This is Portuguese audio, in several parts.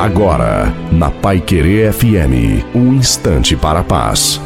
Agora, na Pai Querer FM, um instante para a paz.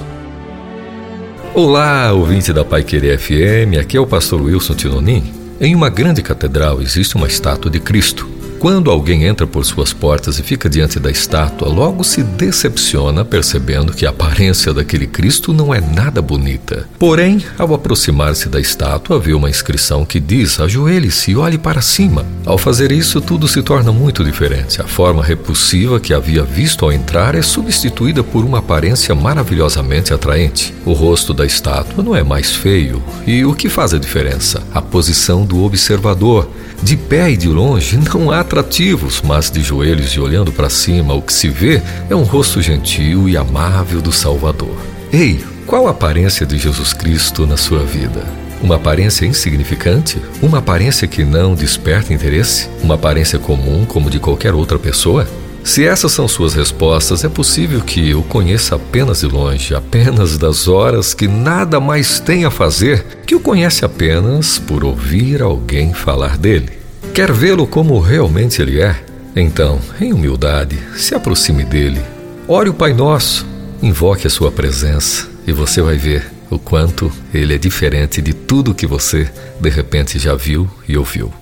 Olá, ouvinte da Pai Querer FM, aqui é o pastor Wilson Tinonim. Em uma grande catedral existe uma estátua de Cristo. Quando alguém entra por suas portas e fica diante da estátua, logo se decepciona percebendo que a aparência daquele Cristo não é nada bonita. Porém, ao aproximar-se da estátua, vê uma inscrição que diz: ajoelhe-se e olhe para cima. Ao fazer isso, tudo se torna muito diferente. A forma repulsiva que havia visto ao entrar é substituída por uma aparência maravilhosamente atraente. O rosto da estátua não é mais feio. E o que faz a diferença? A posição do observador. De pé e de longe não há atrativos, mas de joelhos e olhando para cima, o que se vê é um rosto gentil e amável do Salvador. Ei, qual a aparência de Jesus Cristo na sua vida? Uma aparência insignificante? Uma aparência que não desperta interesse? Uma aparência comum como de qualquer outra pessoa? Se essas são suas respostas, é possível que o conheça apenas de longe, apenas das horas que nada mais tem a fazer, que o conhece apenas por ouvir alguém falar dele. Quer vê-lo como realmente ele é? Então, em humildade, se aproxime dele. Ore o Pai Nosso, invoque a sua presença e você vai ver o quanto ele é diferente de tudo que você de repente já viu e ouviu.